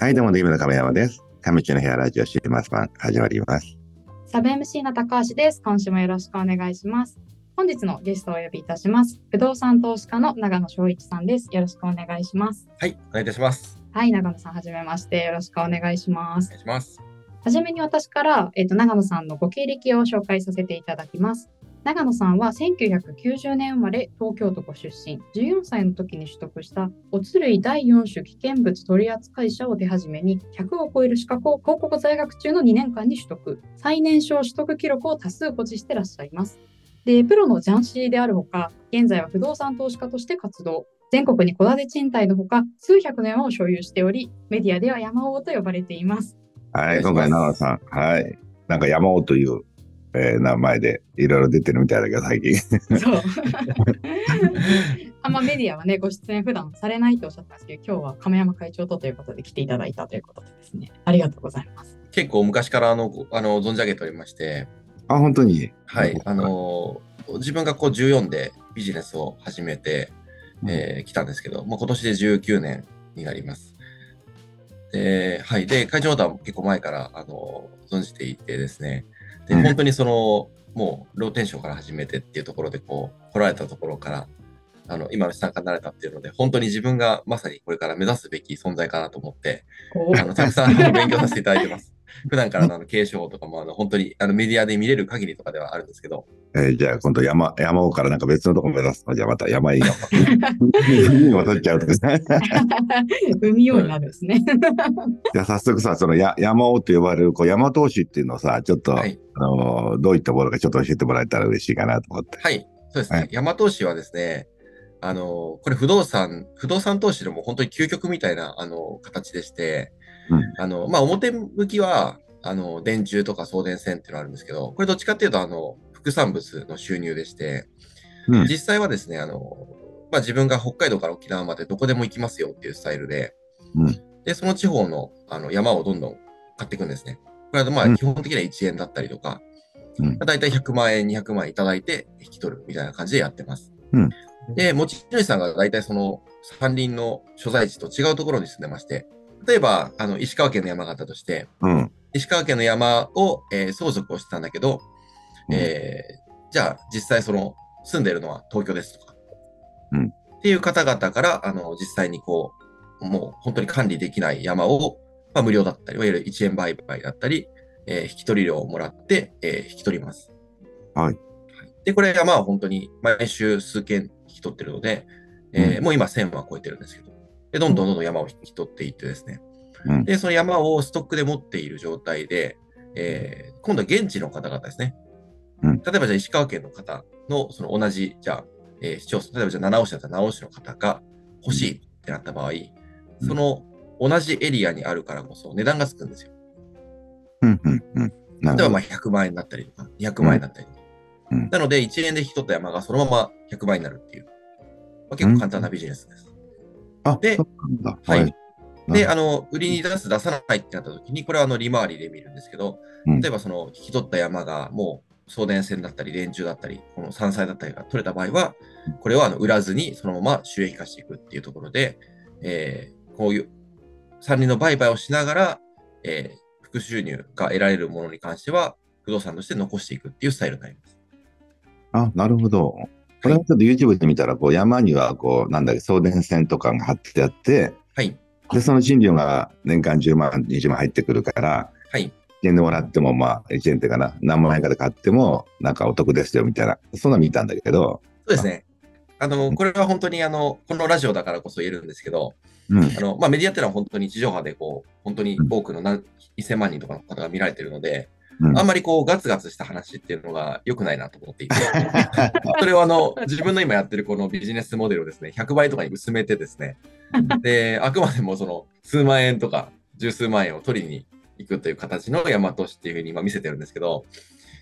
はい、どうも、ディムの亀山です。亀地の部屋ラジオ週末版始まります。サブ MC の高橋です。今週もよろしくお願いします。本日のゲストをお呼びいたします。不動産投資家の長野翔一さんです。よろしくお願いします。はい、お願いいたします。はい、長野さん、はじめまして。よろしくお願いしますお願。いします。はじめに私から、えっと長野さんのご経歴を紹介させていただきます。長野さんは1990年生まれ、東京都ご出身。14歳の時に取得した、おつ類第4種危険物取扱者を手始めに、100を超える資格を広告在学中の2年間に取得。最年少取得記録を多数保持してらっしゃいます。で、プロのジャンシーであるほか、現在は不動産投資家として活動。全国に戸建て賃貸のほか、数百年を所有しており、メディアでは山王と呼ばれています。はい、今回長野さん、はい。なんか山尾という、えー名前でいろいろ出てるみたいだけど、最近。そう。あんまメディアはね、ご出演普段されないとおっしゃったんですけど、今日は亀山会長とということで来ていただいたということでですね、ありがとうございます。結構昔からあのごあの存じ上げておりまして、あ、本当に？はい、あの自分がこう14でビジネスを始めて、えー来たんですけど、もう今年で19年になります。で、はい。で、会長とは結構前から、あの存じていてですね、で、うん本当にその、もう、ローテンションから始めてっていうところで、こう、来られたところから、あの、今の資産家になれたっていうので、本当に自分がまさにこれから目指すべき存在かなと思って、こあの、たくさん 勉強させていただいてます。普段からのあの継承とかも、あの、本当に、あの、メディアで見れる限りとかではあるんですけど、えーじゃあ今度山、山尾からなんか別のとこ目指すのじゃあまた山いいの。海に戻っちゃうとかね。う 海ようになるんですね。じゃあ早速さ、そのや山尾と呼ばれるこう山投資っていうのをさ、ちょっと、はい。あのーどういったものかちょっと教えてもらえたら嬉しいかなと思って。はい。そうですね。はい大和投資はですね、あの、これ不動産、不動産投資でも本当に究極みたいな、あの、形でして、うん。あの、まあ、表向きは、あの、電柱とか送電線っていうのがあるんですけど、これどっちかっていうと、あの、副産物の収入でして、うん。実際はですね、あの、まあ、自分が北海道から沖縄までどこでも行きますよっていうスタイルで、うん。で、その地方のあの山をどんどん買っていくんですね。これはまうん。あ基本的には1円だったりとか、うん。まあ、大体100万円、200万円いただいて引き取るみたいな感じでやってます。うん。で、持ち主さんが大体その山林の所在地と違うところに住んでまして、例えば、あの、石川県の山があったとして、うん。石川県の山を、えー相続をしてたんだけど、うんえーじゃあ実際その住んでるのは東京ですとか、うんっていう方々から、あの、実際にこう、もう本当に管理できない山を、まあ、無料だったり、いわゆる1円売買だったり、えー引き取り料をもらって、えー引き取ります。はい。で、これ山は本当に毎週数件引き取ってるので、えーうんもう今1000は超えてるんですけど、で、どんどんどんどん山を引き取っていってですね、うんで、その山をストックで持っている状態で、えー今度は現地の方々ですね。うん例えばじゃあ石川県の方のその同じ、じゃあ、えー市町村、例えばじゃあ七尾市だったら七尾市の方が欲しいってなった場合、その同じエリアにあるからこそ値段がつくんですよ。うん。うん。うん。例えばまあ100万円だったりとか、200万円だったりとか。うんなので、1円で引き取った山がそのまま100万円になるっていう、まあ、結構簡単なビジネスです。あ、で。はい。で、なあの、売りに出す、出さないってなった時に、これはあの、利回りで見るんですけど、うん例えばその、引き取った山がもう送電線だったり、電柱だったり、この山菜だったりが取れた場合は、これをあの売らずにそのまま収益化していくっていうところで、えーこういう山林の売買をしながら、えー副収入が得られるものに関しては、不動産として残していくっていうスタイルになります。あ、なるほど。これはちょっと YouTube で見たら、こう山にはこう、なんだっけ、送電線とかが張ってあって、はい。で、その賃料が年間10万、20万入ってくるから、はい。1円でもらっても、まあ、1円っていうかな、何万円かで買っても、なんかお得ですよ、みたいな、そんなの見たんだけど、そうですね。あの、これは本当にあの、このラジオだからこそ言えるんですけど、うん。あの、まあ、メディアっていうのは本当に地上波でこう、本当に多くの何、1000万人とかの方が見られてるので、うん。あんまりこう、ガツガツした話っていうのが良くないなと思っていて、それをあの、自分の今やってるこのビジネスモデルをですね、100倍とかに薄めてですね、で、あくまでもその、数万円とか、十数万円を取りに行くという形の大和市っていうふうに今見せてるんですけど、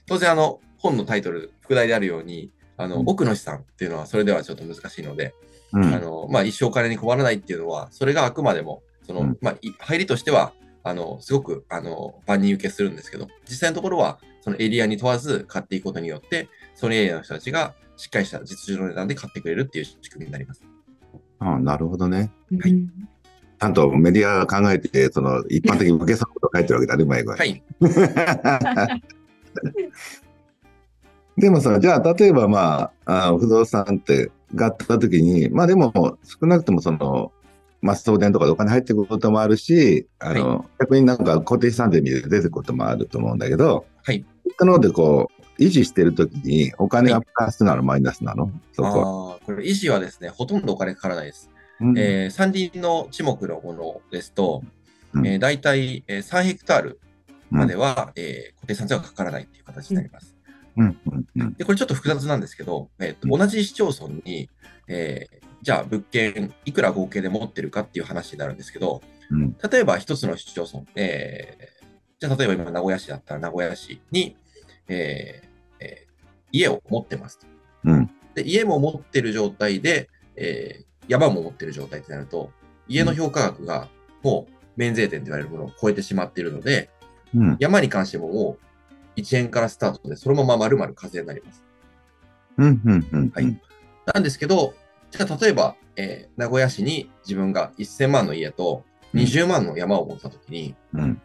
当然あの、本のタイトル、副題であるように、あの、奥の資産っていうのはそれではちょっと難しいので、うん。あの、まあ、一生お金に困らないっていうのは、それがあくまでも、その、うん。まあ、い入りとしては、あの、すごく、あの、万人受けするんですけど、実際のところは、そのエリアに問わず買っていくことによって、そのエリアの人たちがしっかりした実需の値段で買ってくれるっていう仕組みになります。あなるほどね。はいうんちゃんとメディアが考えて、その、一般的に受けそうなことを書いてるわけだね、前は。はい。でもさ、じゃあ、例えばまあ、あ不動産ってがあった時に、まあでも、少なくともその、まあ、送電とかでお金入ってくることもあるし、あの、逆になんか固定資産税見て出てくることもあると思うんだけど、はい。なので、こう、維持してる時に、お金がプラスなの、マイナスなの？そこは。ああ、これ維持はですね、ほとんどお金かからないです。うんえー山林の地目のものですと、うんえー、大体、えー3ヘクタールうんまでは、えー固定産税はかからないっていう形になります。うんうんうん。で、これちょっと複雑なんですけど、えーとうん。同じ市町村に、えーじゃあ物件いくら合計で持ってるかっていう話になるんですけど、うん。例えば一つの市町村、えーじゃあ例えば今名古屋市だったら名古屋市に、えーえー家を持ってますと。うん。で、家も持ってる状態で、えー山も持ってる状態ってなると、家の評価額がもう免税店と言われるものを超えてしまっているので、うん。山に関してももう1円からスタートで、そのまま丸々課税になります。うんうんうんはいなんですけど、じゃあ例えば、えー名古屋市に自分が1000万の家と20万の山を持ったときに、うん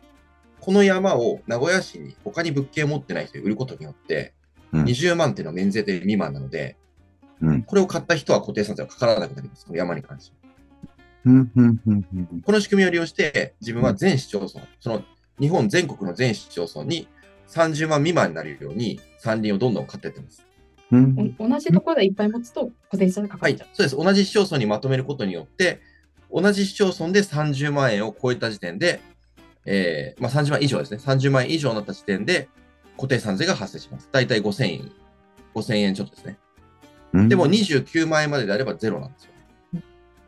この山を名古屋市に他に物件を持ってない人に売ることによって、うん20万っていうのは免税店未満なので、うんこれを買った人は固定産税がかからなくなります。この山に関しては。この仕組みを利用して、自分は全市町村、その日本全国の全市町村に30万未満になるように山林をどんどん買っていってます。うんお同じところでいっぱい持つと固定資産がかかはいっちゃう。、そうです。同じ市町村にまとめることによって、同じ市町村で30万円を超えた時点で、えーまあ、30万以上ですね。30万円以上になった時点で、固定産税が発生します。だいたい5000円、5000円ちょっとですね。うんでも29万円までであればゼロなんですよ。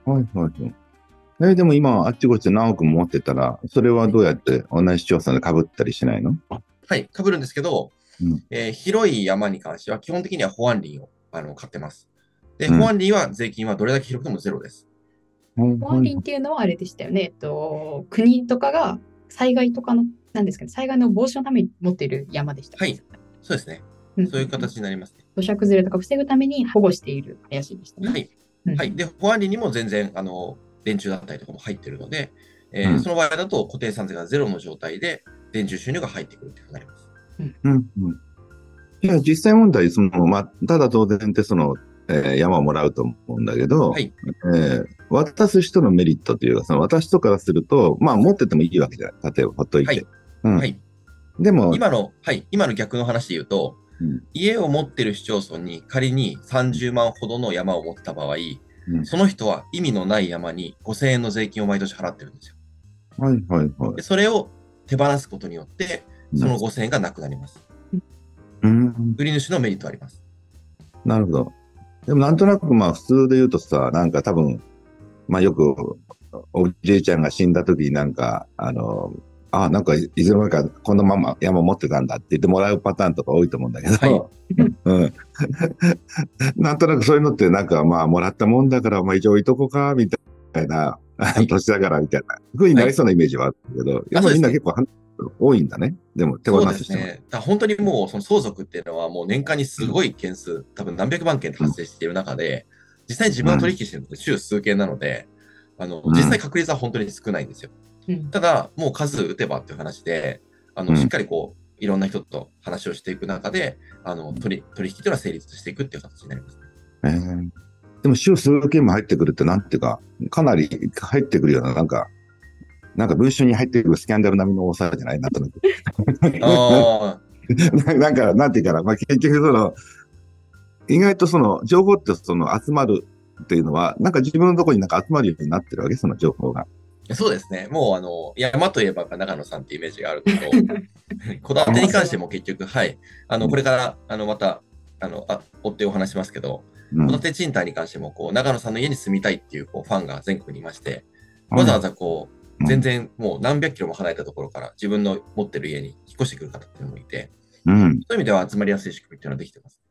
はいはいはい。えーでも今、あっちこっちで何億も持ってたら、それはどうやって同じ市町村で被ったりしないの？はい、被るんですけど、うんえー広い山に関しては基本的には保安林をあの買ってます。で、うん保安林は税金はどれだけ広くてもゼロです。保保安林っていうのはあれでしたよね。えっと、国とかが災害とかの、なんですかね、災害の防止のために持っている山でした。はい。そうですね。うんそういう形になりますね。土砂崩れとか防ぐために保護している林でしたね。はい。うんはい。で、保安林にも全然、あの、電柱だったりとかも入ってるので、えーうんその場合だと固定産税がゼロの状態で電柱収入が入ってくるというふうになります。うんうん。いや、実際問題、その、まあ、ただ当然って、その、えー山をもらうと思うんだけど、はいえー渡す人のメリットというか、その渡す人からすると、まあ、持っててもいいわけじゃない。例えば、ほっといて。はいうんはい。でも、今の、はい。今の逆の話で言うと、うん家を持ってる市町村に仮に30万ほどの山を持った場合、うんその人は意味のない山に5000円の税金を毎年払ってるんですよ。はいはいはいで。それを手放すことによって、その5000円がなくなります。うん、売り主のメリットあります。なるほど。でもなんとなくまあ普通で言うとさ、なんか多分、まあよくおじいちゃんが死んだ時になんか、あの、あ、なんかいずれもかこのまま山持ってたんだって言ってもらうパターンとか多いと思うんだけど、はうん。なんとなくそういうのってなんかまあもらったもんだから、まあ一応置いとこうか、みたいな、い 年だからみたいな、ふうになりそうなイメージはあるけど、やっぱりみんな結構は多いんだね。でも手放そうですす人も。ね。だ本当にもうその相続っていうのはもう年間にすごい件数、多分何百万件発生している中で、実際に自分が取引してるのって週数件なので、あの、うん実際確率は本当に少ないんですよ。うんただ、もう数打てばっていう話で、あの、うんしっかりこう、いろんな人と話をしていく中で、あの、取り、取引っていうのは成立していくっていう形になります。えーでも週数件も入ってくるってなんていうか、かなり入ってくるような、なんか、なんか文春に入ってくるスキャンダル並みの多さじゃないなんとなく。あ なんか、なんていうかな、まあ、結局その、意外とその、情報ってその集まるっていうのは、なんか自分のところになんか集まるようになってるわけ、その情報が。あ、そうですね。もう、あの、山といえば長野さんってイメージがあるけど、戸建てに関しても結局、はい。あの、これから、あの、また、あの、あ、追ってお話しますけど、うん戸建て賃貸に関しても、こう、長野さんの家に住みたいっていう、こう、ファンが全国にいまして、わざわざこう、うん全然もう何百キロも離れたところから自分の持ってる家に引っ越してくる方っていうのもいて、うん。そういう意味では集まりやすい仕組みっていうのはできてます。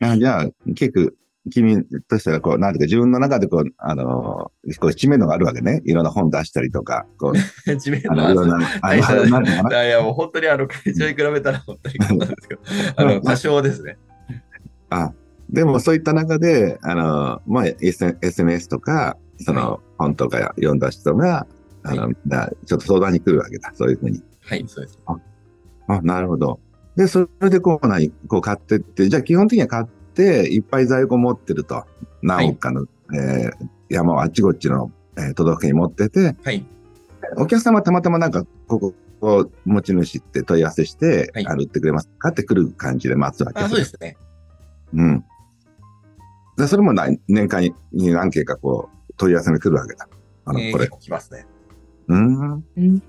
あじゃあ、結構、君としては、こう、なんていうか、自分の中でこう、あの、こう、知名度があるわけね。いろんな本出したりとか、こう、知名度あの、いろんな、あは いや、もう本当にあの、会長に比べたら本当にあの、多少ですね。あ、でもそういった中で、あの、まあ、SNS とか、その本とか読んだ人が、あの、はみんなちょっと相談に来るわけだ。そういうふうに。はい、そうです。あ、なるほど。で、それでこう何、こう買ってって、じゃあ基本的には買って、いっぱい在庫持ってると。何億かの、えー山をあっちこっちの、えー都道府県に持ってて、はい、お客様はたまたまなんか、ここ、こう持ち主って問い合わせして、はいあの売ってくれますか？って来る感じで待つわけあそうですね。うん。で、それも何年間に何件かこう、問い合わせが来るわけだ。あの、これ来ますね。うん。うん。い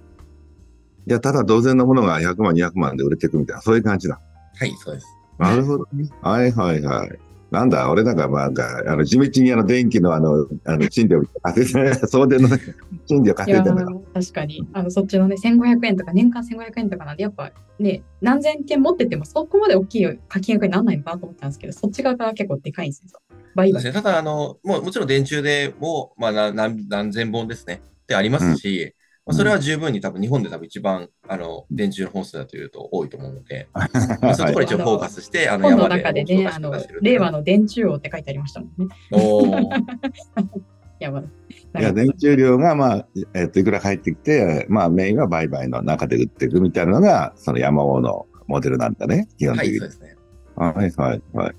や、ただ同然のものが100万、200万で売れていくみたいな、そういう感じだ。はい、そうです。なるほどね。はいはいはい。なんだ、俺なんか、まあ、なんかあの、地道にあの、電気のあの、あの、賃料稼いで、送電のね賃料稼いでんだから。ー確かにあのそっちのね1500円とか年間1500円とかなんでやっぱね何千件持っててもそこまで大きい課金額にならないのかなと思ったんですけどそっち側が結構でかいんですよ。ただ、あの、もうもちろん電柱でも、まあ、な何何千本ですね。ってありますし、まあそれは十分に多分日本で多分一番、あの、電柱の本数だというと多いと思うので、まあそういうところに一応フォーカスして、あの、山で中でね、あの令和の電柱王って書いてありましたもんね。おー やばい。いや、電柱量が、まあ、えっと、いくら入ってきて、まあ、メインは売買の中で売っていくみたいなのが、その山王のモデルなんだね、基本はい、的に。そうですね。はい、はい、はい。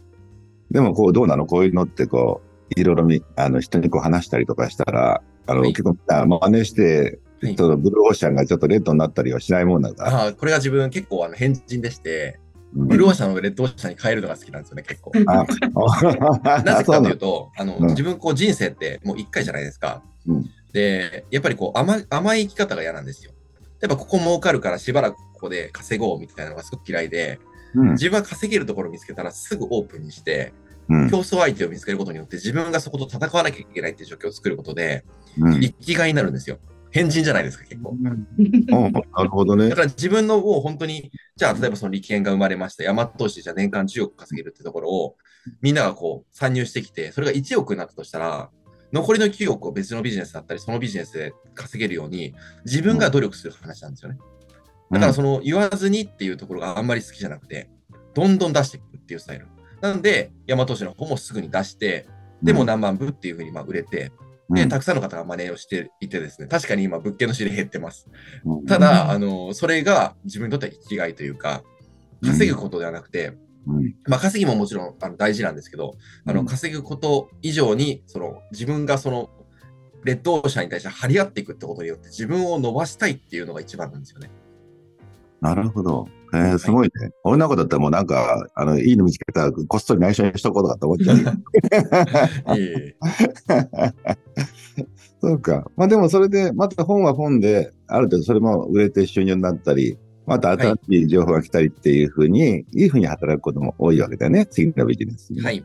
でも、こう、どうなの？こういうのって、こう、いろいろみ、あの、人にこう話したりとかしたら、あの、はい結構、あ真似して、はいそのブルーオーシャンがちょっとレッドになったりはしないもんなんだ。ああ、これが自分結構あの変人でして、うんブルーオーシャンのレッドオーシャンに変えるのが好きなんですよね、結構。あ、なぜかというと、と、あの、うん自分こう人生ってもう一回じゃないですか。うんで、やっぱりこう甘い甘い生き方が嫌なんですよ。やっぱここ儲かるからしばらくここで稼ごうみたいなのがすごく嫌いで、うん自分は稼げるところを見つけたらすぐオープンにして、うん競争相手を見つけることによって自分がそこと戦わなきゃいけないっていう状況を作ることで、うん生きがいになるんですよ。変人じゃないですか、結構。おなるほどねだ。から自分のもう本当に、じゃあ例えばその利権が生まれました、山投資じゃあ年間10億稼げるってところを、みんながこう参入してきて、それが1億になったとしたら、残りの9億を別のビジネスだったり、そのビジネスで稼げるように、自分が努力する話なんですよね。だからその言わずにっていうところがあんまり好きじゃなくて、どんどん出していくっていうスタイル。なので、山投資の方もすぐに出して、でも何万部っていうふうにまあ売れて、で、たくさんの方が真似をしていてですね、確かに今物件の仕入れ減ってます。うん。ただ、あの、それが自分にとっては生きがいというか、稼ぐことではなくて、うん。まあ、稼ぎももちろんあの大事なんですけど、あの、うん。稼ぐこと以上に、その、自分がその、レッドオーシャンに対して張り合っていくってことによって、自分を伸ばしたいっていうのが一番なんですよね。なるほど。えー、すごいね。俺の子だったらもうなんか、あの、いいの見つけたら、こっそり内緒にしとこうとかと思っちゃう そうか。まあでもそれで、また本は本で、ある程度それも売れて収入になったり、また新しい情報が来たりっていうふうに、い、いふうに働くことも多いわけだよね。次のビジネスに。はい。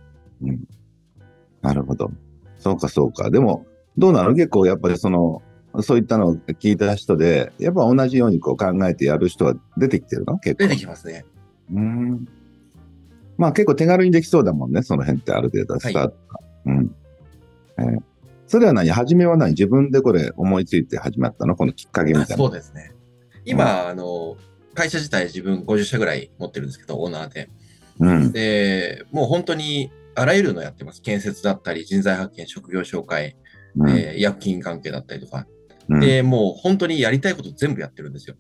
なるほど。そうか、そうか。でも、どうなの？結構やっぱりその、そういったのを聞いた人で、やっぱ同じようにこう考えてやる人は出てきてるの？結構。出てきますね。うん。まあ結構手軽にできそうだもんね、その辺ってある程度スタートが。うん。えーそれは何初めは何自分でこれ思いついて始まったの？このきっかけみあたいな。そうですね。今、あの、会社自体自分50社ぐらい持ってるんですけど、オーナーで。うん。で、もう本当にあらゆるのやってます。建設だったり、人材発見、職業紹介、うんえー医薬品関係だったりとか。うんで、もう本当にやりたいこと全部やってるんですよ。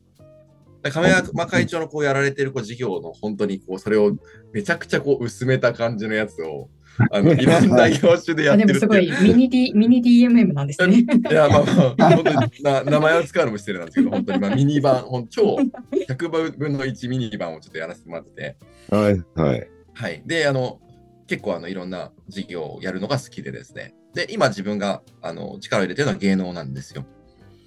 で亀山会長のこうやられてるこう事業の本当にこうそれをめちゃくちゃこう薄めた感じのやつを あのいろんな業種でやあってるってでもすごいミニ、D、ミニ DMM なんですね。いや、まあまあ、本当にな名前を使うのも失礼なんですけど、本当に、まあ、ミニ版、ほん超100分の1ミニ版をちょっとやらせてもらってて、はい、はい。はい。で、あの、結構あのいろんな事業をやるのが好きでですね。で、今自分があの力を入れてるのは芸能なんですよ。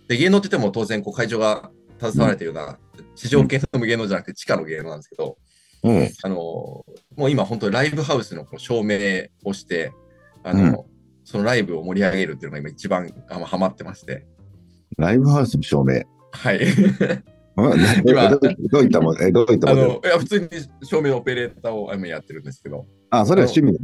で、芸能って言っても当然、こう会長が携われてるような、地上系の芸能じゃなくて地下の芸能なんですけど、うん。あの、もう今本当にライブハウスの照明をして、あの、そのライブを盛り上げるっていうのが今一番あのハマってまして。ライブハウスの照明。はい。うん今どういったもえどういったあもの？の、いや、普通に照明のオペレーターを今やってるんですけど、あ、それは趣味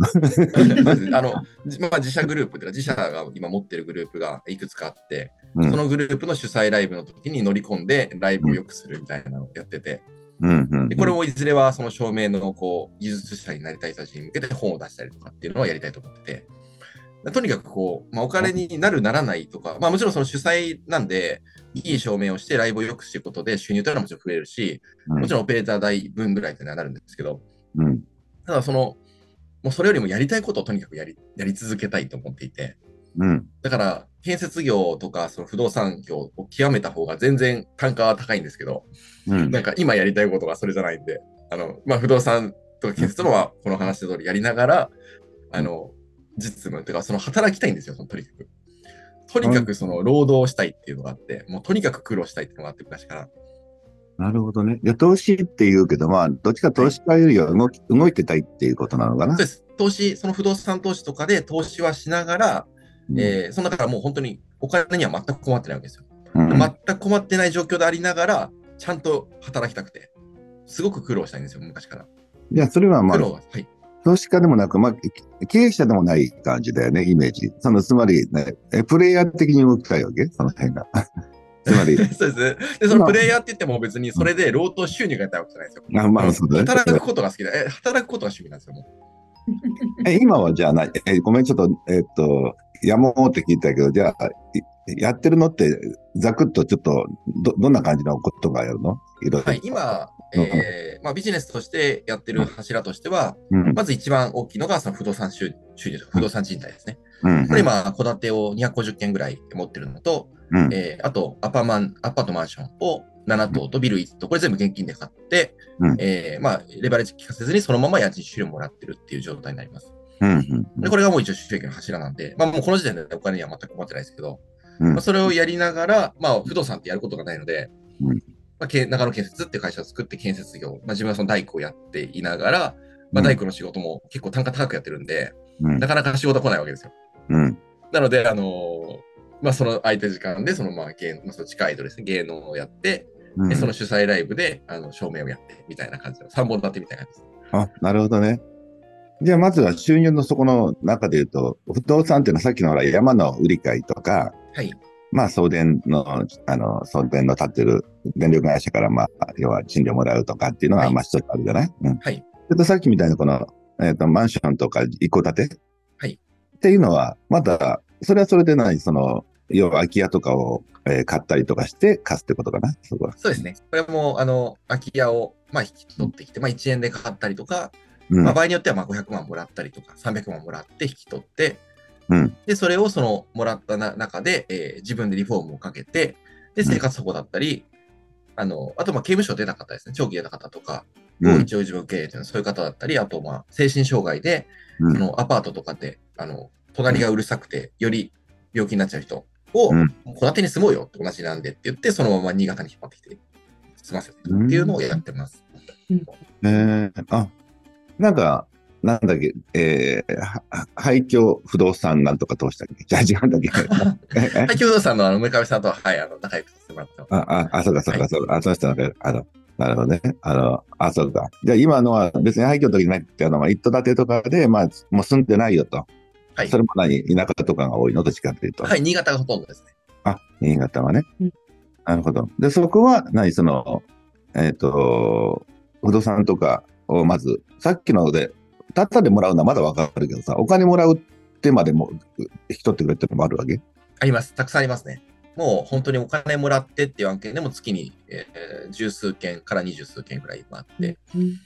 だ。あの、じまあ、自社グループというか、自社が今持ってるグループがいくつかあって、うん。そのグループの主催ライブの時に乗り込んで、ライブを良くするみたいなのをやってて、うんうんでこれをいずれはその照明のこう技術者になりたい人たちに向けて本を出したりとかっていうのをやりたいと思ってて、とにかくこう、まあ、お金になるならないとか、まあもちろんその主催なんで、いい照明をしてライブを良くしていくことで収入というのはもちろん増えるし、もちろんオペレーター代分ぐらいというのはなるんですけど、うん。ただその、もうそれよりもやりたいことをとにかくやりやり続けたいと思っていて、うん。だから建設業とかその不動産業を極めた方が全然単価は高いんですけど、うん。なんか今やりたいことがそれじゃないんで、あの、まあ、不動産とか建設のはこの話の通りやりながら、あの、実務とか、その働きたいんですよ、そのとにかく。とにかくその労働したいっていうのがあって、もうとにかく苦労したいっていうのがあって、昔から。なるほどね。投資って言うけど、まあ、どっちか投資家よりは動き、動いてたいっていうことなのかな？そう。です。投資、その不動産投資とかで投資はしながら、えーそのだからもう本当にお金には全く困ってないわけですよ。うん全く困ってない状況でありながら、ちゃんと働きたくて、すごく苦労したいんですよ、昔から。いや、それはまあ苦、労は、はい。投資家でもなく、まあ、経営者でもない感じだよね、イメージ。その、つまり、ね、えプレイヤー的に動きたいわけ？その辺が。つまり、そうです。で、そのプレイヤーって言っても別にそれで労働収入が得たいわけじゃないですよ。あまあ、そうだね。働くことが好きだ。え、働くことが趣味なんですよ、も え今はじゃあない、えごめん、ちょっと、えっと、やもうって聞いたけど、じゃあ、いやってるのって、ざくっとちょっと、ど、どんな感じのことがやるの？いろいろ。う。はい、今、えーまあ、ビジネスとしてやってる柱としては、うん、まず一番大きいのがその不動産収収入不動産賃貸ですね。うん。これ今、戸建てを250件ぐらい持ってるのと、うん、えーあとアパマン、アパートマンションを7棟とビル1棟、これ全部現金で買って、うん。えーまあ、レバレッジ効かせずにそのまま家賃収入もらってるっていう状態になります。うん、うんで、これがもう一応収益の柱なんで、まあもうこの時点でお金には全く困ってないですけど、うん。まあ、それをやりながら、まあ不動産ってやることがないので、うん。まあ、け中野建設っていう会社を作って建設業、まあ自分はその大工をやっていながら、まあ大工の仕事も結構単価高くやってるんで、うん。なかなか仕事来ないわけですよ。うん。なので、あのーまあその空いた時間で、そのまあ芸、まあ、その地下アイドルですね、芸能をやって、うんでその主催ライブで、あの、照明をやって、みたいな感じの、3本立てみたいな感じです。あ、なるほどね。じゃあ、まずは収入の底の中で言うと、不動産っていうのはさっきのほら山の売り買いとか、はい。まあ、送電の、あの、送電の立ってる電力会社から、まあ、要は賃料もらうとかっていうのが、はいまあ、一つあるじゃない？うん。はい。それとさっきみたいなこの、えっ、と、マンションとか一戸建て？はいっていうのは、また、それはそれでない、その、要は空き家とかを、えー買ったりとかして貸すってことかな、そこは。そうですね。これも、あの、空き家を、まあ、引き取ってきて、まあ、1円で買ったりとか、うん。まあ、場合によっては、まあ、500万もらったりとか、300万もらって引き取って、うん。で、それをその、もらったな中で、えー自分でリフォームをかけて、で、生活保護だったり、あの、あと、まあ、刑務所出た方ですね、長期出た方とかをうん。一応自分受け入れてる、そういう方だったり、あと、まあ、精神障害で、うんそのアパートとかで、あの、隣がうるさくて、より病気になっちゃう人を、うん戸建てに住もうよって同じなんでって言って、そのまま新潟に引っ張ってきて、済ませてるっていうのをやってます。えー、あ、なんか、なんだっけ、えー、は廃墟不動産なんとか通したっけ？じゃあ違うんだっけ？え え？はい、京都さんのあの、村上さんとは、はい、あの、仲良くさせてもらってます。あ、あ、あ、そうか、そうか、そうか。あ、そうしたのか。あの、なるほどね。あの、あ、そうか。じゃあ今のは別に廃墟の時じゃなくて、あの、まあ一戸建てとかで、まあ、もう住んでないよと。はいそ。れも何田舎とかが多いのどっちかっていうと。はい、新潟がほとんどですね。あ、新潟はね。うんなるほど。で、そこは何、その、えっ、と、不動産とかをまず、さっきので、たったでもらうのはまだわかるけどさ、お金もらうってまでも引き取ってくれってのもあるわけ？あります。たくさんありますね。もう本当にお金もらってっていう案件でも月に、えー十数件から二十数件くらい今あって、うん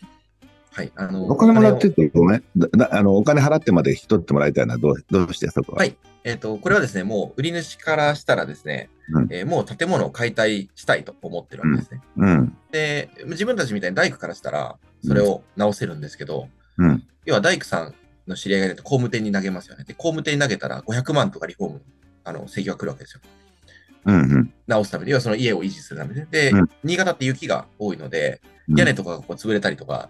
はい。あの、お金もらっててごめん。あの、お金払ってまで引き取ってもらいたいのはどうどうしてそこは？はいえっ、と、これはですね、もう売り主からしたらですね、うんえーもう建物を解体したいと思ってるわけですね。うん。で、自分たちみたいに大工からしたら、それを直せるんですけど、うん。要は大工さんの知り合いがいないと工務店に投げますよね。で、工務店に投げたら500万とかリフォーム、あの、請求が来るわけですよ。うん。うん。直すために、要はその家を維持するために。で、うん新潟って雪が多いので、うん屋根とかがこう潰れたりとか、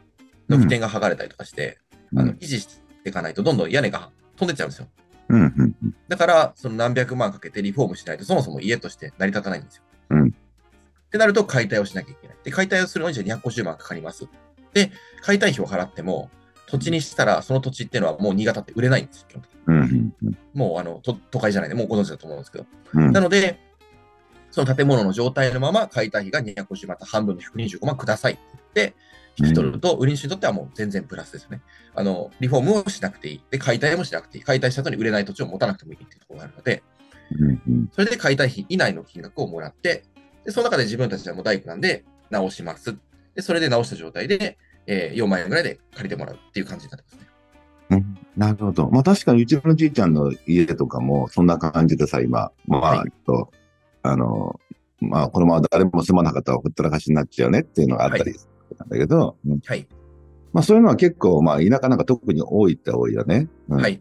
軒天が剥がれたりとかして、うんあの維持していかないと、どんどん屋根が飛んでっちゃうんですよ。うん。うん。だから、その何百万かけてリフォームしないと、そもそも家として成り立たないんですよ。うんってなると、解体をしなきゃいけない。で、解体をするのにじゃあ250万かかります。で、解体費を払っても、土地にしたら、その土地っていうのはもう新潟って売れないんですよ。基本的にうん。うん。もうあの都都会じゃないんで、もうご存知だと思うんですけど。うん。なので、その建物の状態のまま解体費が250万と半分の125万くださいって言って、引き取ると、売り主にとってはもう全然プラスですよね。あの、リフォームをしなくていい。で、解体もしなくていい。解体した後に売れない土地を持たなくてもいいっていうところがあるので、それで解体費以内の金額をもらって、で、その中で自分たちはもう大工なんで直します。で、それで直した状態で、えー4万円ぐらいで借りてもらうっていう感じになってますね。うんなるほど。まあ確かにうちのじいちゃんの家とかもそんな感じでさ、今、まあ、はいえっと、あの、まあこのまま誰も住まなかったらほったらかしになっちゃうねっていうのがあったりしたんだけど、うんはい。まあそういうのは結構、まあ田舎なんか特に多いって多いよね。うんはい。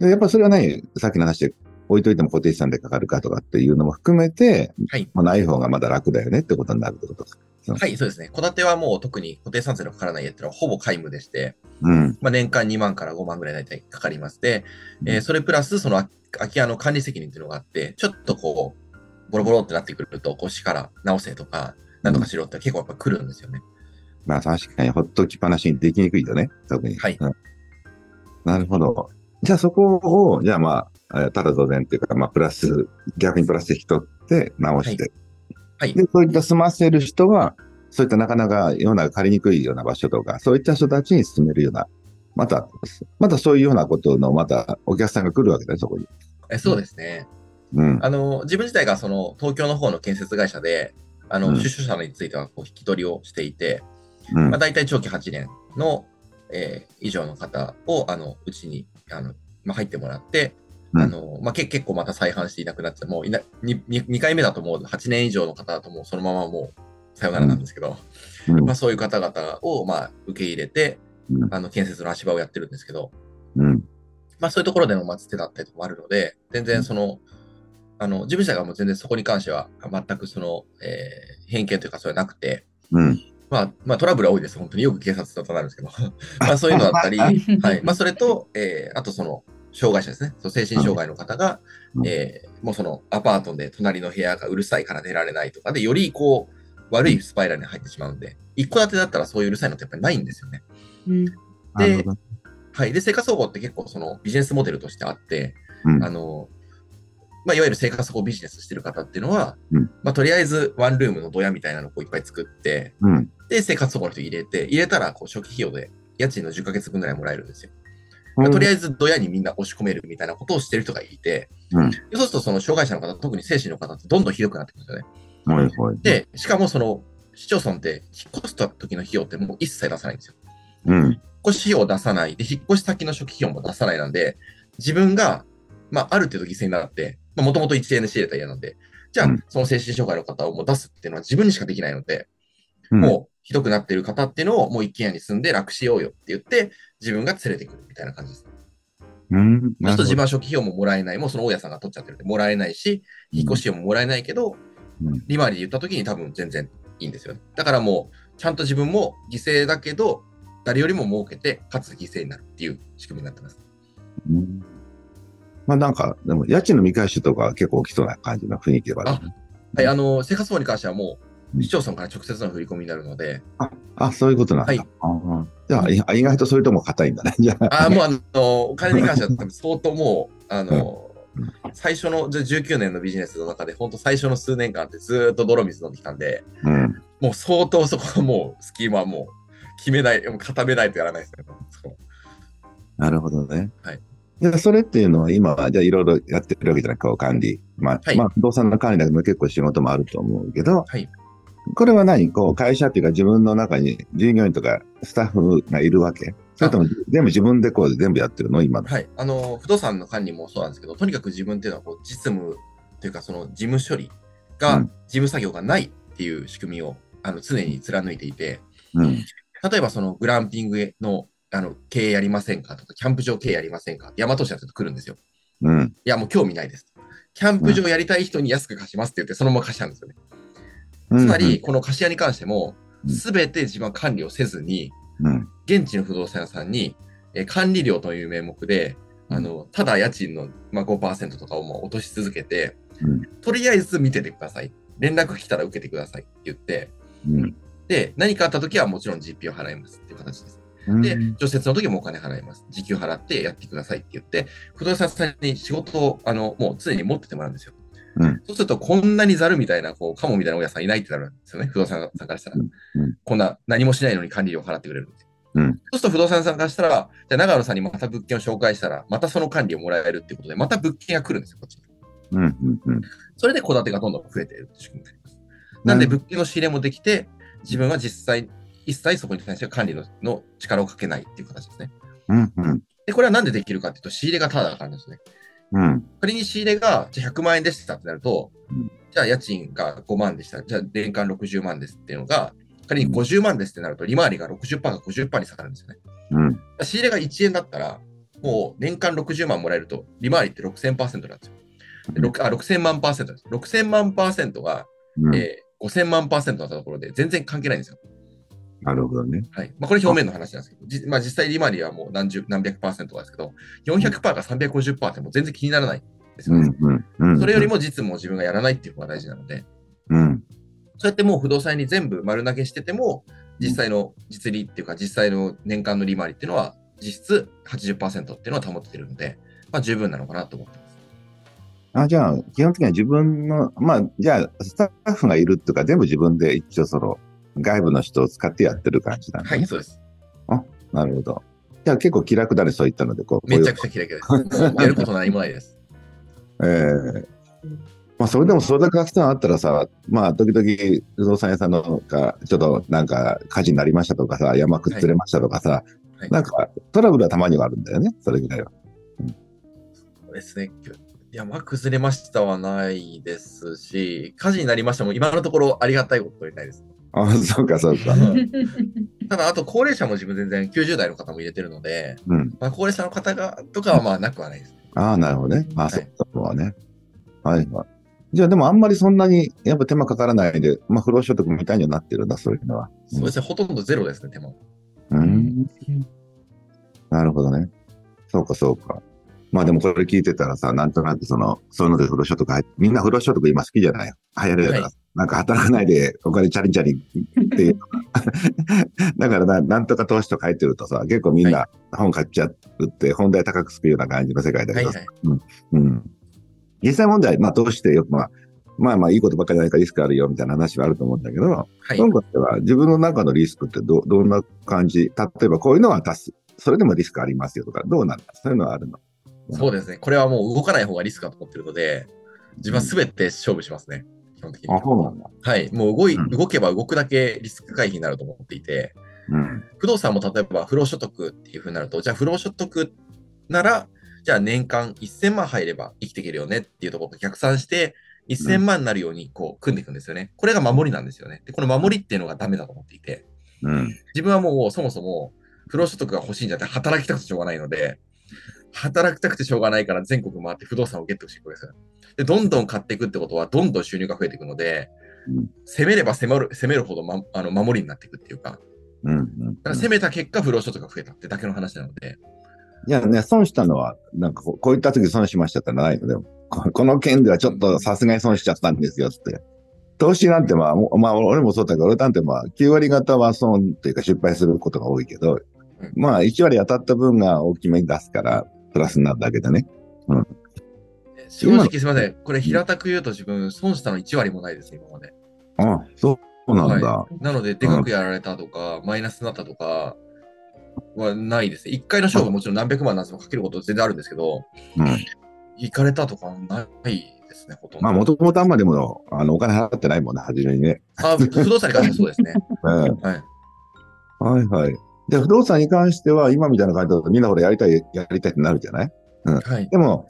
でやっぱそれはね、さっきの話で置いといても固定資産でかかるかとかっていうのも含めて、はい。まあ、ない方がまだ楽だよねってことになるってことか。はい、そうですね。戸建てはもう特に固定産税のかからない家ってのはほぼ皆無でして、うん。まあ、年間2万から5万ぐらい大体かかりますで、えーそれプラスその空空き家の管理責任っていうのがあって、ちょっとこう、ボロボロってなってくると、腰から直せとか、なんとかしろって結構やっぱ来るんですよね。まあ確かにほっときっぱなしにできにくいよね。特に。はいうんなるほど。じゃあそこを、じゃあまあ、えーただ当然っていうか、まあプラス、逆にプラスで引き取って直して。はい。で、そういった住ませる人は、そういったなかなか世の中借りにくいような場所とか、そういった人たちに住めるような、また、またそういうようなことの、またお客さんが来るわけだね、そこに。えそうですね。うん。あの、自分自体がその東京の方の建設会社で、あの、うん出所者についてはこう引き取りをしていて、うんまあ、大体長期8年の、えー以上の方を、あの、うちに、あの、まあ、入ってもらって、うんあの、まあ、け結構また再販していなくなっちゃう。もういな 2, 2回目だともう8年以上の方だともうそのままもうさよならなんですけど、うんまあ、そういう方々を、まあ、受け入れて、うんあの、建設の足場をやってるんですけど、うん。まあ、そういうところでのまあつてだったりとかもあるので、全然その、あの、自分自体がもう全然そこに関しては、全くその、えー偏見というか、それはなくて、うん。まあ、まあ、トラブルは多いです。本当によく警察だとなるんですけど。まあ、そういうのだったり、はい。まあ、それと、えーあとその、障害者ですね。そう精神障害の方が、うんえーもうその、アパートで隣の部屋がうるさいから出られないとかで、よりこう、悪いスパイラルに入ってしまうんで、一戸建てだったらそういううるさいのってやっぱりないんですよね。うんなるほどはい。で、生活保護って結構そのビジネスモデルとしてあって、うんあの、まあ、いわゆる生活保護ビジネスしてる方っていうのは、うんまあ、とりあえずワンルームのドヤみたいなのをいっぱい作って、うん。で、生活保護の人入れて、入れたらこう初期費用で家賃の10ヶ月分ぐらいもらえるんですよ。うんとりあえずドヤにみんな押し込めるみたいなことをしてる人がいて、うんでそうするとその障害者の方、特に精神の方ってどんどんひどくなってくるんですよね。はいはい。で、しかもその市町村って引っ越した時の費用ってもう一切出さないんですよ。うん。引っ越し費用を出さないで、引っ越し先の初期費用も出さないなんで、自分が、まあ、ある程度犠牲になって、もともと1円で仕入れた家なんで、じゃあ、うんその精神障害の方をもう出すっていうのは自分にしかできないので、うんもうひどくなってる方っていうのをもう一軒家に住んで楽しようよって言って、自分が連れてくるみたいな感じです。うん。そうすると自分は初期費用ももらえない、もうその大家さんが取っちゃってるんで、もらえないし、引っ越し費用ももらえないけど、うん利回りで言った時に多分全然いいんですよね。だからもう、ちゃんと自分も犠牲だけど、誰よりも儲けて、かつ犠牲になるっていう仕組みになってます。うんまあなんか、でも家賃の見返しとかは結構起きそうな感じの雰囲気がある。はい、あの、生活保護に関してはもう、うん市町村から直接の振り込みになるので、あ、あ、そういうことなんだ。はいじゃあ、い意外とそれとも硬いんだね。じゃあ。あーもうあの、お金に関しては多分相当もう、あのうん、最初のじゃあ19年のビジネスの中で、本当最初の数年間ってずーっと泥水飲んできたんで、うん。もう相当そこはもう、スキーマはもう、決めない、もう固めないとやらないですね。なるほどね。はい。じゃあ、それっていうのは今は、じゃあいろいろやってるわけじゃないか、管理。まあ、はいまあ、不動産の管理だけど結構仕事もあると思うけど、はい。これは何こう、会社っていうか自分の中に従業員とかスタッフがいるわけ？それとも全部自分でこう全部やってるの？今の。はい。あの、不動産の管理もそうなんですけど、とにかく自分っていうのはこう実務というか、その事務処理が、うん事務作業がないっていう仕組みをあの常に貫いていて、うん。例えばそのグランピングのあの経営やりませんかとか、キャンプ場経営やりませんか？大和市だと来るんですよ。うん。いや、もう興味ないです。キャンプ場やりたい人に安く貸しますって言って、そのまま貸しちゃうんですよね。つまり、この貸し屋に関しても、うんすべて自分は管理をせずに、うん、現地の不動産屋さんに、えー管理料という名目で、あの、ただ家賃の、まあ、5%とかをもう落とし続けて、うんとりあえず見ててください。連絡来たら受けてくださいって言って、うん。で、何かあった時はもちろん実費を払いますっていう形です。うん。で、除雪の時もお金払います。時給払ってやってくださいって言って、不動産屋さんに仕事を、あの、もう常に持っててもらうんですよ。うんそうすると、こんなにザルみたいな、こう、カモみたいな大家さんいないってなるんですよね。不動産屋さんからしたら。うんうんこんな何もしないのに管理料を払ってくれるんですよ。うんそうすると不動産屋さんからしたら、じゃあ長野さんにまた物件を紹介したら、またその管理をもらえるっていうことで、また物件が来るんですよ、こっちに。うん。うん。うん。それで戸建てがどんどん増えているって仕組みになります。なんで物件の仕入れもできて、自分は実際、一切そこに対して管理のの力をかけないっていう形ですね。うん。うん。で、これはなんでできるかっていうと、仕入れがタダだからですね。うん。仮に仕入れがじゃあ100万円でしたってなると、うんじゃあ家賃が5万でした。じゃあ年間60万ですっていうのが、仮に50万ですってなると、利回りが60%が50%に下がるんですよね。うん。仕入れが1円だったら、もう年間60万もらえると、利回りって6000%なんですよ。でろくあ6000万パーセントです。6000万パーセントが、うん。えー5000万パーセントだったところで全然関係ないんですよ。なるほどね。はい。まあ、これ表面の話なんですけど、じまあ、実際利回りはもう何十、何百パーセントかですけど、400%か350%ってもう全然気にならないんですよね。うん。うん。うん。それよりも実務を自分がやらないっていうのが大事なので、うん。そうやってもう不動産屋に全部丸投げしてても、実際の実利っていうか、実際の年間の利回りっていうのは、実質80%っていうのは保っているので、まあ十分なのかなと思ってます。あ、じゃあ、基本的には自分の、まあ、じゃあ、スタッフがいるっていうか、全部自分で一応その、外部の人を使ってやってる感じなんだね。はい、そうです。なるほど。じゃあ結構気楽だね、そういったので、こう。めちゃこくちゃキラキラです。やること何もないです。ええまあ、それでもそれだけたくさんあったらさ、まあ、時々不動産屋さんのが、ちょっとなんか火事になりましたとかさ、山崩れましたとかさ、はいなんかトラブルはたまにはあるんだよね、それぐらいは。そうですね。山崩れましたはないですし、火事になりましたも今のところありがたいことにないです。あそうか、そうか。ただ、あと高齢者も自分全然90代の方も入れてるので、うん。まあ、高齢者の方がとかはまあなくはないです。ああ、なるほどね。ああ、はいそうかはね。はいはい。じゃあでもあんまりそんなにやっぱ手間かからないで、まあ不労所得みたいにはなってるんだ、そういうのは。そうですね。ほとんどゼロですね、手間。うん。なるほどね。そうか、そうか。まあでもこれ聞いてたらさ、なんとなくその、そういうので不労所得入っみんな不労所得今好きじゃない？流行るから、はいなんか働かないでお金チャリチャリっていう。だからな、なんとか投資とか入ってるとさ、結構みんな本買っちゃうって、本題高くつくような感じの世界だけど、はいはい。うん。実際問題、まあ投資ってよくまあ、まあまあいいことばっかりじゃないからリスクあるよみたいな話はあると思うんだけど、はい。今回は自分の中のリスクってどどんな感じ？例えばこういうのは出す。それでもリスクありますよとか、どうなんだ？そういうのはあるの？そうですね。これはもう動かない方がリスクだと思ってるので、自分は全て勝負しますね。基本的に。あ、そうなんだ。はい。もう動い、うん動けば動くだけリスク回避になると思っていて、うん。不動産も例えば不労所得っていうふうになると、じゃあ不労所得なら、じゃあ年間1000万入れば生きていけるよねっていうところと逆算して、1000万になるようにこう組んでいくんですよね。これが守りなんですよね。で、この守りっていうのがダメだと思っていて、うん。自分はもうそもそも不労所得が欲しいんじゃなくて働きたくてしょうがないので、働きたくてしょうがないから全国回って不動産をゲットしていくわけですよ。で、どんどん買っていくってことは、どんどん収入が増えていくので、うん攻めれば攻める攻めるほど、ま、あの守りになっていくっていうか、うん。うんだから攻めた結果、不労所得が増えたってだけの話なので、いやね、損したのは、なんかこうこういった時損しましたってのはないのでも、ここの件ではちょっとさすがに損しちゃったんですよって。投資なんてまあ、もまあ俺もそうだけど、俺なんてまあ、9割方は損っていうか失敗することが多いけど、まあ1割当たった分が大きめに出すから、プラスになるだけでね。正直すみません。これ平たく言うと自分、損したの1割もないです、今まで。あそうなんだ。はい、なので、でかくやられたとか、マイナスになったとかはないですね。1回の勝負はもちろん何百万何千万かけること全然あるんですけど、うん。行かれたとかないですね、ほとんど。まあ、もともとあんまでも、あの、お金払ってないもんね、初めにね。あ不動産に関してはそうですね。うん。はい。はいはい。で、不動産に関しては、今みたいな感じだと、みんなほら、やりたい、やりたいってなるじゃない？はい。でも、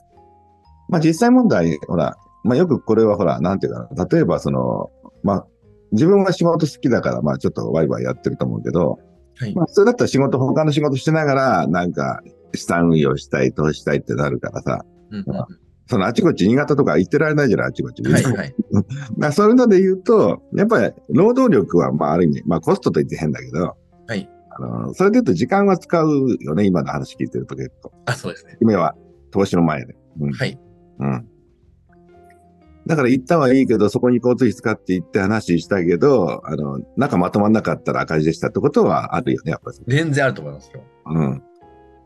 まあ実際問題、ほら、まあよくこれはほら、なんていうかな、例えばその、まあ、自分は仕事好きだから、まあちょっとワイワイやってると思うけど、はいまあ普通だったら仕事、他の仕事してながら、なんか、資産運用したい、投資したいってなるからさ、うんうんうんそのあちこち新潟とか行ってられないじゃない、あちこち。はいはい。そういうので言うと、やっぱり労働力は、まあある意味、まあコストと言って変だけど、はい。あの、それで言うと時間は使うよね、今の話聞いてると結構。あ、そうですね。夢は投資の前で。うんはい。うん。だから行ったはいいけど、そこに交通費使って行って話したけど、あの、なんかまとまんなかったら赤字でしたってことはあるよね、やっぱり。全然あると思いますよ。うん。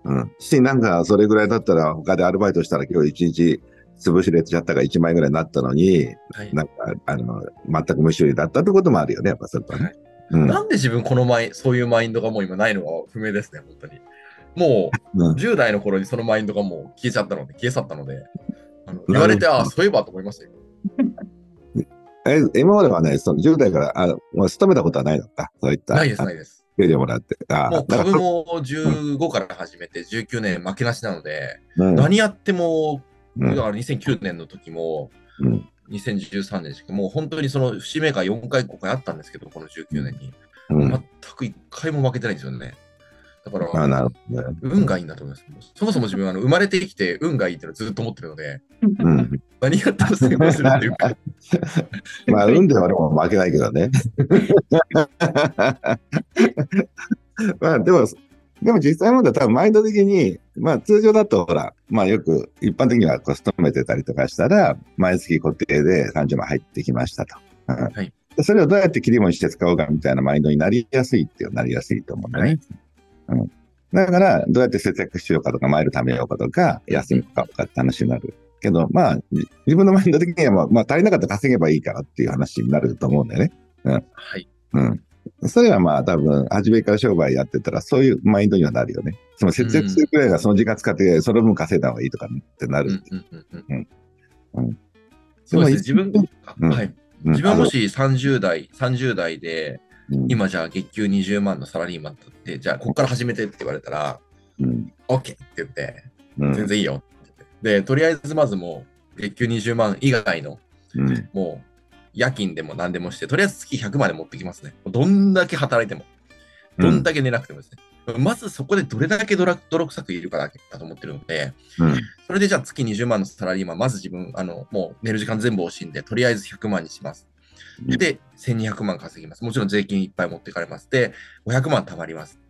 うん。し、なんかそれぐらいだったら他でアルバイトしたら今日一日潰しれちゃったが1万円ぐらいになったのに、はいなんか、あの、全く無修理だったってこともあるよね、やっぱそれとね。うん。なんで自分このマイン、そういうマインドがもう今ないのが不明ですね、本当に。もうんう10代の頃にそのマインドがもう消えちゃったので、消え去ったので、あの言われて、ああ、そういえばと思いましたよ。え、今まではね、その10代から、あ、勤めたことはないのか、そういった。ないです、あないです。給料もらって。あもう株も15から始めて19年負けなしなので、うん何やっても、うんだから2009年の時も、うん2013年しか、もう本当にその節目が4回、5回あったんですけど、この19年に。うん全く1回も負けてないんですよね。だから、ね。運がいいんだと思います。そもそも自分、あの生まれてきて運がいいっていうのをずっと思ってるので、うん。何やっても成功するっていうか、まあ、運では俺も負けないけどね。まあ、でも、でも実際問題は多分マインド的に、まあ通常だとほら、まあよく一般的にはこう勤めてたりとかしたら、毎月固定で30万入ってきましたと。うんはいでそれをどうやって切り物にして使おうかみたいなマインドになりやすいっていうなりやすいと思うんだね。うん、だから、どうやって節約しようかとか、マイル貯めようかとか、休みかとかって話になる。けど、まあ、じ自分のマインド的には、まあ、まあ、足りなかったら稼げばいいからっていう話になると思うんだよね。はい。うん。それはまあ多分、初めから商売やってたら、そういうマインドにはなるよね。その節約するくらいがその時間使って、その分稼いだ方がいいとかってなる。そうですね、で自分、あうんはい。うん自分はもし30代、30代で、うん今じゃあ月給20万のサラリーマンだって、じゃあここから始めてって言われたら、うん。OK って言って、うん。全然いいよって言って。で、とりあえずまずもう、月給20万以外の、うん。もう、夜勤でも何でもして、とりあえず月100まで持ってきますね。どんだけ働いても、どんだけ寝なくてもですね。まずそこでどれだけ泥泥臭くいるかだけだと思ってるので、うん。それでじゃあ月20万のサラリーマン、まず自分、あの、もう寝る時間全部惜しんで、とりあえず100万にします。うんで、1200万稼ぎます。もちろん税金いっぱい持ってかれます。で、500万貯まります。うん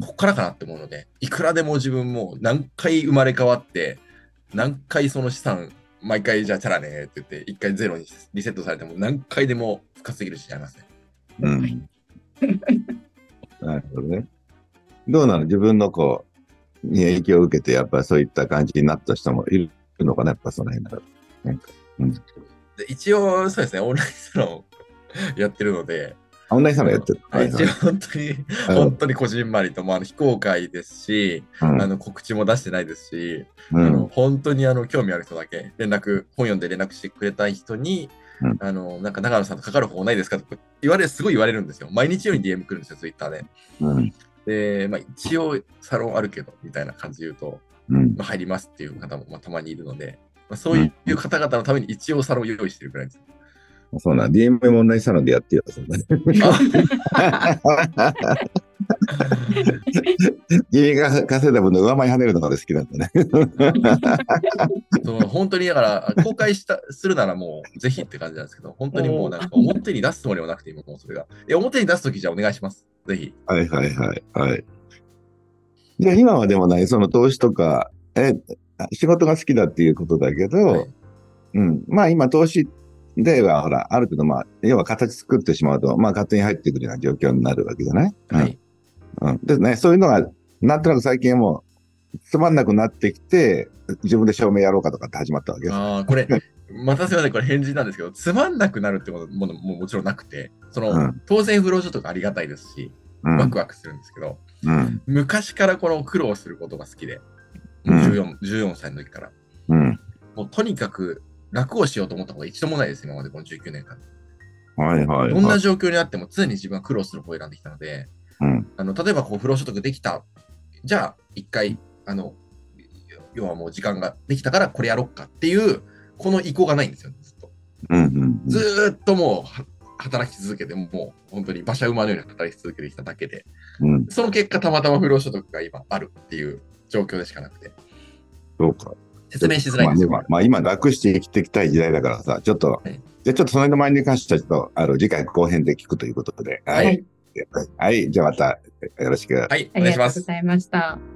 ここからかなって思うので、いくらでも自分も何回生まれ変わって、何回その資産、毎回じゃあチャラねって言って、一回ゼロにリセットされても何回でも稼げるしちゃいますね。うん。なるほどね。どうなの？自分のこう、に影響を受けて、やっぱりそういった感じになった人もいるのかな？やっぱその辺だと。なんかうん。で一応、そうですね、オンラインサロンやってるので、オンラインサロンやってる。はい一応本当に、本当にこじんまりと、まあ、あの非公開ですし、うんあの告知も出してないですし、うんあの本当にあの興味ある人だけ連絡、本読んで連絡してくれたい人に、うんあのなんか長野さんとかかる方法ないですかとか言われすごい言われるんですよ。毎日ように DM 来るんですよ、ツイッターで。うん。で、まあ、一応サロンあるけど、みたいな感じで言うと、うん。まあ、入りますっていう方もまあたまにいるので、まあ、そういう方々のために一応サロンを用意してるくらいです。そうなん、DM もオンラインサロンでやってよ、そんな 君が稼いだ分の上前跳ねるのが好きなんだね。そう本当にだから、公開したするならもうぜひって感じなんですけど、本当にもうなんか表に出すつもりはなくて、今もうそれが。え、表に出すときじゃあお願いします。ぜひ。はいはいはいはい。じゃあ今はでもない、その投資とか、え、仕事が好きだっていうことだけど、はいうん。まあ今投資ではほら、ある程度まあ、要は形作ってしまうと、まあ勝手に入ってくるような状況になるわけじゃない？はい。うん。うん。でね、そういうのが、なんとなく最近はもう、つまんなくなってきて、自分で証明やろうかとかって始まったわけです。ああ、これ、またすみません、これ返事なんですけど、つまんなくなるってものもももちろんなくて、その、うん当然不労所とかありがたいですし、うん。ワクワクするんですけど、うん。昔からこの苦労することが好きで、うんもう 14, 14歳の時から、うん。もうとにかく楽をしようと思ったことが一度もないです、今までこの19年間。はいはい、はい。どんな状況にあっても常に自分は苦労する方を選んできたので、うん。あの例えばこう不労所得できた、じゃあ一回、あの、要はもう時間ができたからこれやろっかっていう、この意向がないんですよ、ずっと。うん。うん。ずーっともうは働き続けて、もう本当に馬車馬のように働き続けてきただけで、うん。その結果たまたま不労所得が今あるっていう状況でしかなくて、そうか。説明しづらいんですよ。まあ、まあ今楽して生きていきたい時代だからさ、ちょっと、はいじゃあちょっとその辺の前に関してはちょっと、あの、次回後編で聞くということで。は。はいはいい。はい。じゃあまた、よろしく。はい、お願いしますありがとうご。ざいました。